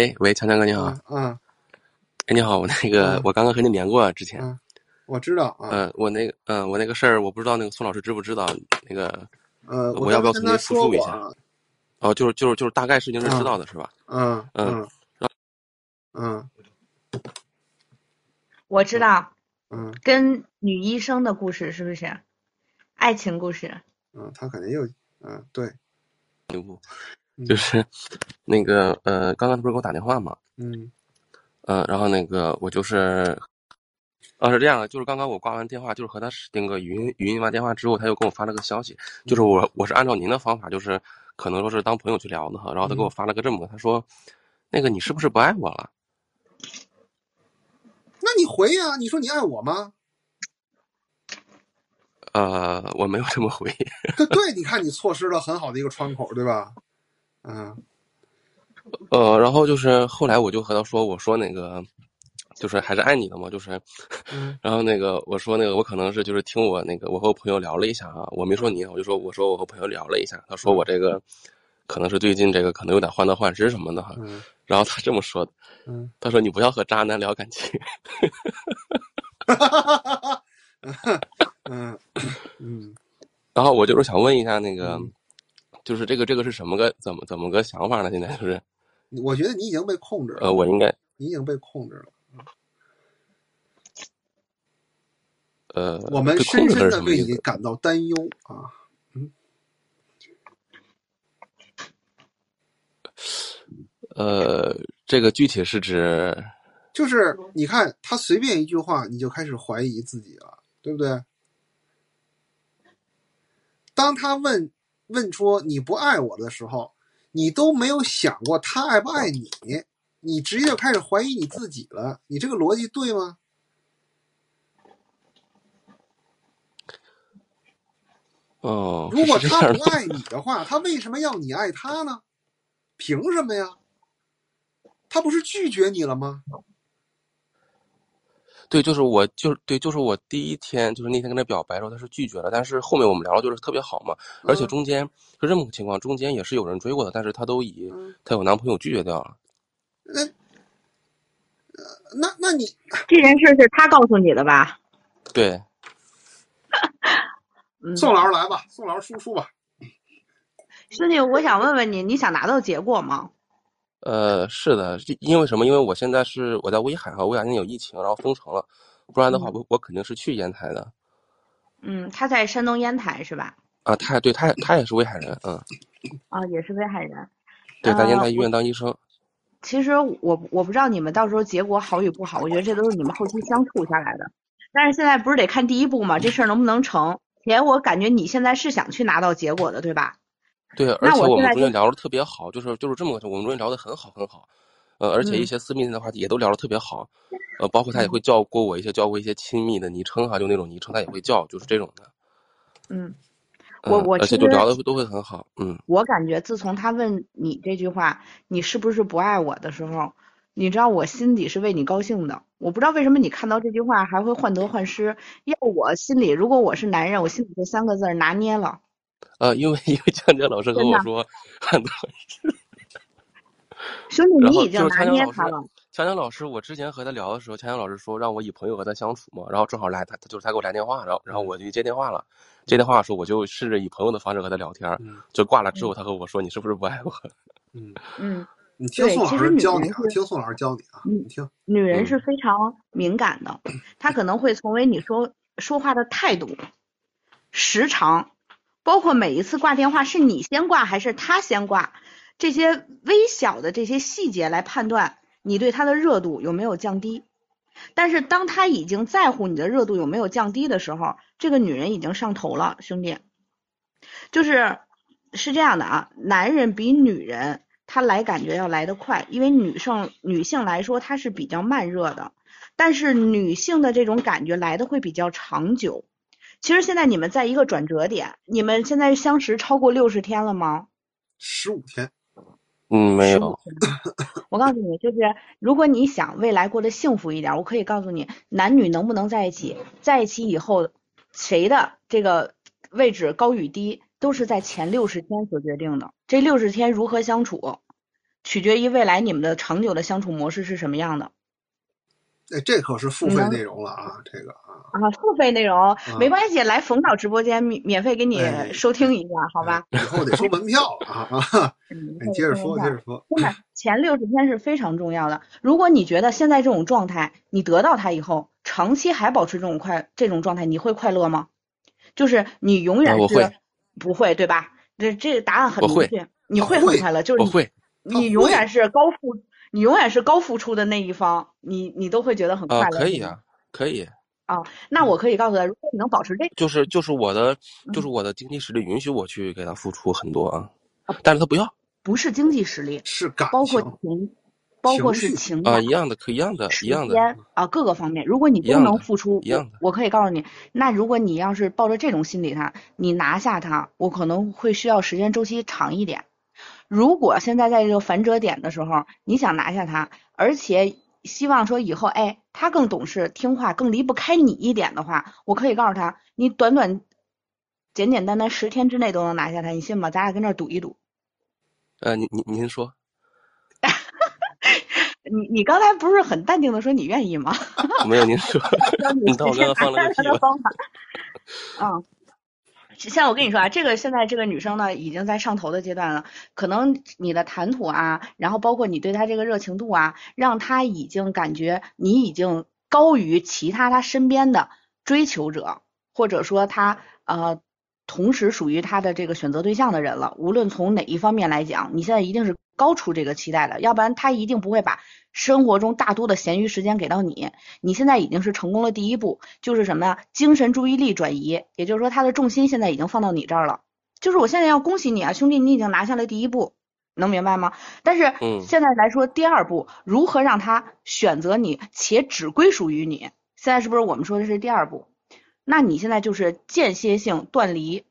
喂喂，强强哥你好。嗯。哎，你好，我那个我刚刚和你连过之前。嗯，我知道啊。嗯，我那个嗯，我那个事儿我不知道那个宋老师知不知道那个。呃，我要不要重新复述一下？哦，就是就是就是大概事情是知道的是吧？嗯嗯嗯。我知道。嗯。跟女医生的故事是不是？爱情故事。嗯，他肯定又。嗯，对。就是那个呃，刚刚他不是给我打电话吗？嗯。呃，然后那个我就是，啊是这样的，就是刚刚我挂完电话，就是和他那个语音语音完电话之后，他又给我发了个消息，就是我我是按照您的方法，就是可能说是当朋友去聊的哈，然后他给我发了个这么个，他说，那个你是不是不爱我了？那你回呀，你说你爱我吗？呃，我没有这么回。对，你看你错失了很好的一个窗口，对吧？嗯。呃，然后就是后来我就和他说，我说那个，就是还是爱你的嘛，就是，然后那个我说那个我可能是就是听我那个我和我朋友聊了一下啊，我没说你，我就说我说我和朋友聊了一下，他说我这个可能是最近这个可能有点患得患失什么的哈，然后他这么说的，他说你不要和渣男聊感情，嗯。嗯，然后我就是想问一下那个，就是这个这个是什么个怎么怎么个想法呢？现在就是。我觉得你已经被控制了。呃，我应该。你已经被控制了。呃，我们深深的为你感到担忧啊。嗯。呃，这个具体是指？就是你看他随便一句话，你就开始怀疑自己了，对不对？当他问问出你不爱我的时候。你都没有想过他爱不爱你，你直接就开始怀疑你自己了。你这个逻辑对吗？哦，如果他不爱你的话，他为什么要你爱他呢？凭什么呀？他不是拒绝你了吗？对，就是我，就是对，就是我第一天，就是那天跟他表白的时候，他是拒绝了。但是后面我们聊的就是特别好嘛，而且中间就这么个情况，中间也是有人追过的，但是他都以他有男朋友拒绝掉了。那，那那你这件事是他告诉你的吧？对。宋老师来吧，宋老师输出吧。兄弟，我想问问你，你想拿到结果吗？呃，是的，因为什么？因为我现在是我在威海哈，威海现在有疫情，然后封城了，不然的话，我我肯定是去烟台的。嗯，他在山东烟台是吧？啊，他对他他也是威海人，嗯。啊，也是威海人。对，在烟台医院当医生。其实我我不知道你们到时候结果好与不好，我觉得这都是你们后期相处下来的。但是现在不是得看第一步吗？这事儿能不能成？且我感觉你现在是想去拿到结果的，对吧？对，而且我们中间聊的特别好，就是就是这么个，我们中间聊的很好很好，呃，而且一些私密的话题也都聊的特别好，呃，包括他也会叫过我一些叫过一些亲密的昵称哈，就那种昵称他也会叫，就是这种的。嗯，我我而且就聊的都会很好，嗯。我感觉自从他问你这句话，你是不是不爱我的时候，你知道我心底是为你高兴的。我不知道为什么你看到这句话还会患得患失，要我心里如果我是男人，我心里这三个字拿捏了。呃，因为因为江江老师和我说很多，兄弟，你已经拿捏他了。强强老师，我之前和他聊的时候，强强老师说让我以朋友和他相处嘛，然后正好来他，他就是他给我来电话，然后然后我就接电话了。接电话的时候，我就试着以朋友的方式和他聊天，就挂了之后，他和我说：“你是不是不爱我？”嗯嗯，你听宋老师教你啊，听宋老师教你啊，你听。女人是非常敏感的，她可能会从为你说说话的态度、时长。包括每一次挂电话是你先挂还是他先挂，这些微小的这些细节来判断你对他的热度有没有降低。但是当他已经在乎你的热度有没有降低的时候，这个女人已经上头了，兄弟。就是是这样的啊，男人比女人他来感觉要来得快，因为女生女性来说她是比较慢热的，但是女性的这种感觉来的会比较长久。其实现在你们在一个转折点，你们现在相识超过六十天了吗？十五天，嗯，没有。我告诉你，就是如果你想未来过得幸福一点，我可以告诉你，男女能不能在一起，在一起以后谁的这个位置高与低，都是在前六十天所决定的。这六十天如何相处，取决于未来你们的长久的相处模式是什么样的。哎，这可是付费内容了啊，这个啊。啊，付费内容没关系，来冯导直播间免免费给你收听一下，好吧？以后得收门票啊啊！你接着说，接着说。真的，前六十天是非常重要的。如果你觉得现在这种状态，你得到它以后，长期还保持这种快这种状态，你会快乐吗？就是你永远是不会，对吧？这这个答案很明确，你会很快乐，就是会，你永远是高付，你永远是高付出的那一方，你你都会觉得很快乐。可以啊，可以。啊，那我可以告诉他，如果你能保持这，就是就是我的，就是我的经济实力允许我去给他付出很多啊，但是他不要，不是经济实力，是感包括情，包括是情啊，一样的，可一样的，一样的啊，各个方面，如果你都能付出，一样的，我可以告诉你，那如果你要是抱着这种心理他，你拿下他，我可能会需要时间周期长一点。如果现在在这个反折点的时候，你想拿下他，而且。希望说以后，哎，他更懂事、听话，更离不开你一点的话，我可以告诉他，你短短、简简单单十天之内都能拿下他，你信吗？咱俩跟这赌一赌。呃，您您您说。你你刚才不是很淡定的说你愿意吗？没有，您说。你当我刚刚放了个。嗯。像我跟你说啊，这个现在这个女生呢，已经在上头的阶段了。可能你的谈吐啊，然后包括你对她这个热情度啊，让她已经感觉你已经高于其他她身边的追求者，或者说她呃同时属于他的这个选择对象的人了。无论从哪一方面来讲，你现在一定是高出这个期待的，要不然他一定不会把。生活中大多的闲余时间给到你，你现在已经是成功了第一步，就是什么呀？精神注意力转移，也就是说他的重心现在已经放到你这儿了。就是我现在要恭喜你啊，兄弟，你已经拿下了第一步，能明白吗？但是现在来说第二步，如何让他选择你且只归属于你？现在是不是我们说的是第二步？那你现在就是间歇性断离，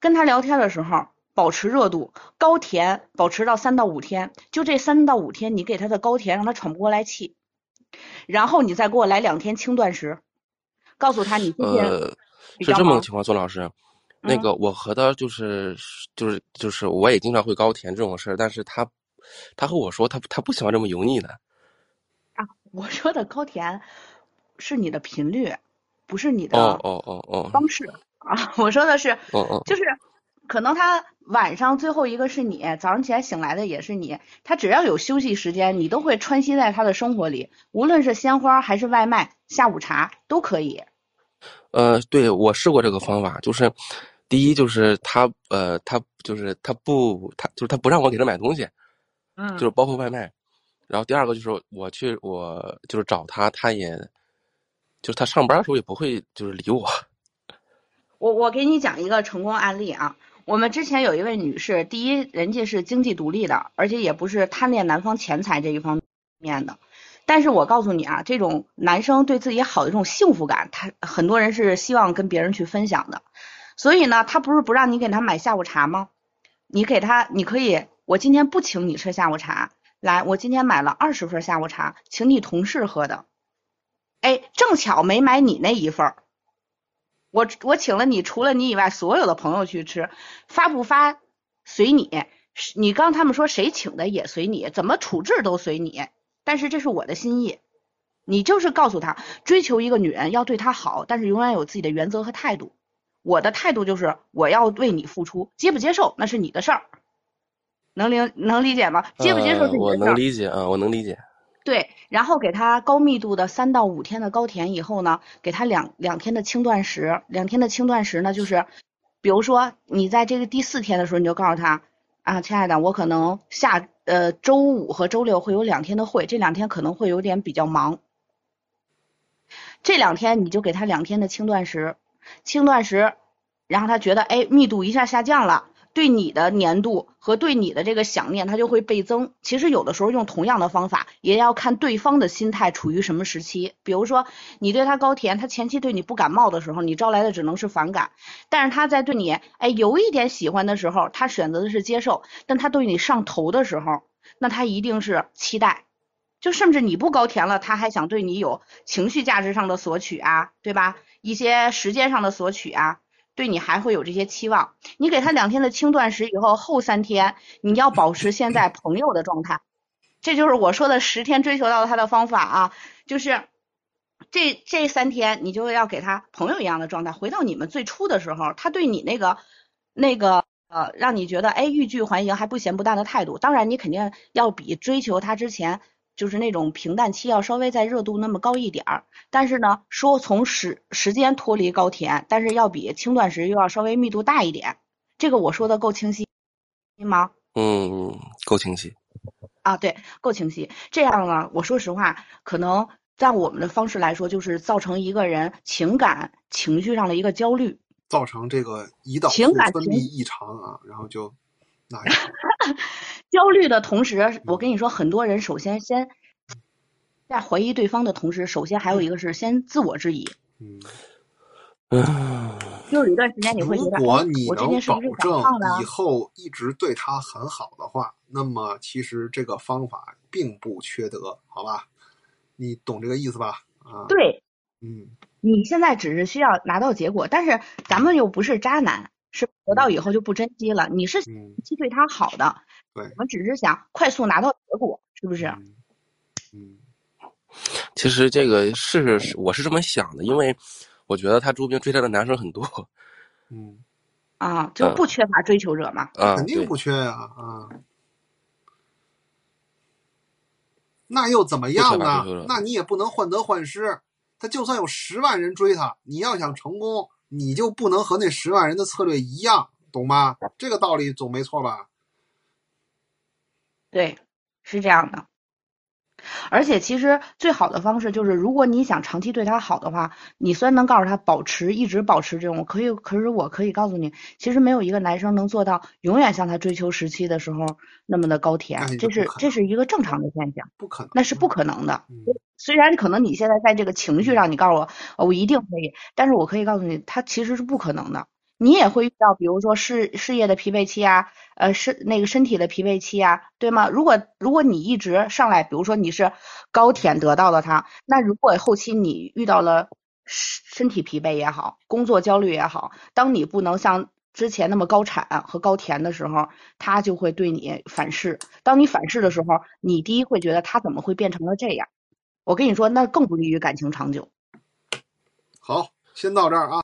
跟他聊天的时候。保持热度，高甜保持到三到五天，就这三到五天，你给他的高甜让他喘不过来气，然后你再给我来两天轻断食，告诉他你今天是这么个情况，孙老师，那个我和他就是就是就是我也经常会高甜这种事儿，但是他他和我说他他不喜欢这么油腻的。啊，我说的高甜是你的频率，不是你的哦哦哦哦方式啊，我说的是哦哦就是。可能他晚上最后一个是你，早上起来醒来的也是你。他只要有休息时间，你都会穿吸在他的生活里，无论是鲜花还是外卖、下午茶都可以。呃，对我试过这个方法，就是第一就是他呃他就是他不他就是他不让我给他买东西，嗯，就是包括外卖。然后第二个就是我去我就是找他，他也就是他上班的时候也不会就是理我。我我给你讲一个成功案例啊。我们之前有一位女士，第一，人家是经济独立的，而且也不是贪恋男方钱财这一方面的。但是我告诉你啊，这种男生对自己好的这种幸福感，他很多人是希望跟别人去分享的。所以呢，他不是不让你给他买下午茶吗？你给他，你可以，我今天不请你吃下午茶，来，我今天买了二十份下午茶，请你同事喝的。哎，正巧没买你那一份儿。我我请了你，除了你以外，所有的朋友去吃，发不发随你。你刚他们说谁请的也随你，怎么处置都随你。但是这是我的心意，你就是告诉他，追求一个女人要对她好，但是永远有自己的原则和态度。我的态度就是我要为你付出，接不接受那是你的事儿，能理能理解吗？接不接受是你的事儿。我能理解啊，我能理解。对，然后给他高密度的三到五天的高甜以后呢，给他两两天的轻断食，两天的轻断食呢，就是，比如说你在这个第四天的时候，你就告诉他啊，亲爱的，我可能下呃周五和周六会有两天的会，这两天可能会有点比较忙，这两天你就给他两天的轻断食，轻断食，然后他觉得哎密度一下下降了。对你的粘度和对你的这个想念，它就会倍增。其实有的时候用同样的方法，也要看对方的心态处于什么时期。比如说，你对他高甜，他前期对你不感冒的时候，你招来的只能是反感；但是他在对你哎有一点喜欢的时候，他选择的是接受；但他对你上头的时候，那他一定是期待。就甚至你不高甜了，他还想对你有情绪价值上的索取啊，对吧？一些时间上的索取啊。对你还会有这些期望，你给他两天的轻断食以后，后三天你要保持现在朋友的状态，这就是我说的十天追求到他的方法啊，就是这这三天你就要给他朋友一样的状态，回到你们最初的时候，他对你那个那个呃，让你觉得哎欲拒还迎还不咸不淡的态度，当然你肯定要比追求他之前就是那种平淡期要稍微在热度那么高一点儿，但是呢，说从时时间脱离高甜，但是要比轻断食又要稍微密度大一点，这个我说的够清晰吗？嗯，够清晰。啊，对，够清晰。这样呢，我说实话，可能在我们的方式来说，就是造成一个人情感情绪上的一个焦虑，造成这个胰岛素情感分泌异常啊，然后就 那样。焦虑的同时，我跟你说，很多人首先先在怀疑对方的同时，首先还有一个是先自我质疑，嗯，嗯，就是有一段时间你会觉得，如果哎我这你能保证以？后一直对他很好的话，那么其实这个方法并不缺德，好吧？你懂这个意思吧？啊，，对，嗯，你现在只是需要拿到结果，但是咱们又不是渣男，是得到以后就不珍惜了。你是嗯，去对他好的，对我，们只是想快速拿到结果，是不是？嗯，嗯，其实这个是是我是这么想的，因为我觉得他朱兵追她的男生很多 嗯，啊，就不缺乏追求者嘛。啊，肯定不缺呀，啊。那又怎么样呢？那你也不能患得患失。他就算有十万人追他，你要想成功，你就不能和那十万人的策略一样，懂吗？这个道理总没错吧？对，是这样的。而且其实最好的方式就是，如果你想长期对他好的话，你虽然能告诉他保持一直保持这种，可以，可是我可以告诉你，其实没有一个男生能做到永远像他追求时期的时候那么的高哎甜，这是这是一个正常的现象，不可能，那是不可能的。嗯虽然可能你现在在这个情绪上，你告诉我，我一定可以，但是我可以告诉你，它其实是不可能的。你也会遇到，比如说事事业的疲惫期啊，呃，身那个身体的疲惫期啊，对吗？如果如果你一直上来，比如说你是高甜得到了它，那如果后期你遇到了身身体疲惫也好，工作焦虑也好，当你不能像之前那么高产和高甜的时候，它就会对你反噬。当你反噬的时候，你第一会觉得他怎么会变成了这样？我跟你说，那更不利于感情长久。好，先到这儿啊。